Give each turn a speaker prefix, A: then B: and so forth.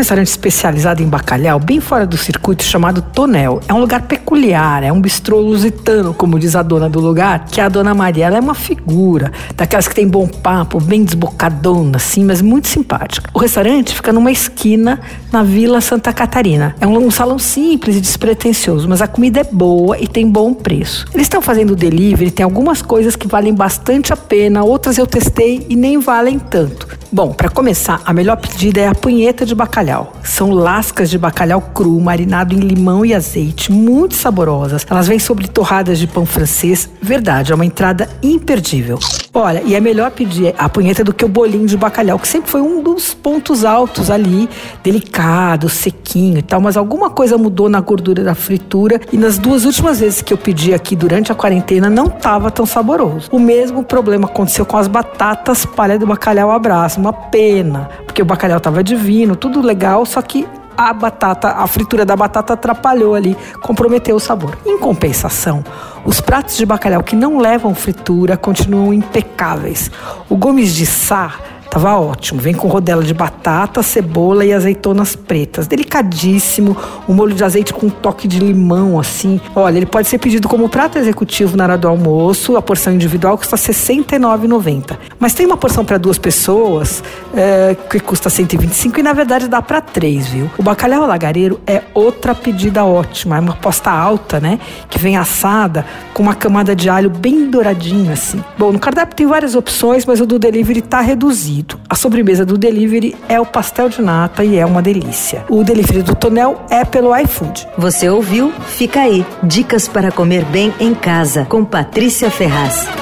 A: restaurante especializado em bacalhau bem fora do circuito chamado Tonel. É um lugar peculiar, é um bistrô lusitano, como diz a dona do lugar, que a dona Maria. Ela é uma figura, daquelas que tem bom papo, bem desbocadona, assim, mas muito simpática. O restaurante fica numa esquina na Vila Santa Catarina. É um, um salão simples e despretensioso, mas a comida é boa e tem bom preço. Eles estão fazendo delivery, tem algumas coisas que valem bastante a pena, outras eu testei e nem valem tanto. Bom, para começar, a melhor pedida é a punheta de bacalhau. São lascas de bacalhau cru, marinado em limão e azeite, muito saborosas. Elas vêm sobre torradas de pão francês. Verdade, é uma entrada imperdível. Olha, e é melhor pedir a punheta do que o bolinho de bacalhau, que sempre foi um dos pontos altos ali, delicado, sequinho e tal, mas alguma coisa mudou na gordura da fritura e nas duas últimas vezes que eu pedi aqui durante a quarentena não estava tão saboroso. O mesmo problema aconteceu com as batatas palha do bacalhau abraço, uma pena, porque o bacalhau estava divino, tudo legal, só que a batata, a fritura da batata atrapalhou ali, comprometeu o sabor. Em compensação, os pratos de bacalhau que não levam fritura continuam impecáveis. O Gomes de Sá Tava ótimo. Vem com rodela de batata, cebola e azeitonas pretas. Delicadíssimo. O molho de azeite com um toque de limão, assim. Olha, ele pode ser pedido como prato executivo na hora do almoço. A porção individual custa R$ 69,90. Mas tem uma porção para duas pessoas é, que custa 125 e na verdade dá para três, viu? O bacalhau lagareiro é outra pedida ótima. É uma posta alta, né? Que vem assada com uma camada de alho bem douradinho, assim. Bom, no cardápio tem várias opções, mas o do delivery tá reduzido. A sobremesa do delivery é o pastel de nata e é uma delícia. O delivery do Tonel é pelo iFood.
B: Você ouviu? Fica aí. Dicas para comer bem em casa com Patrícia Ferraz.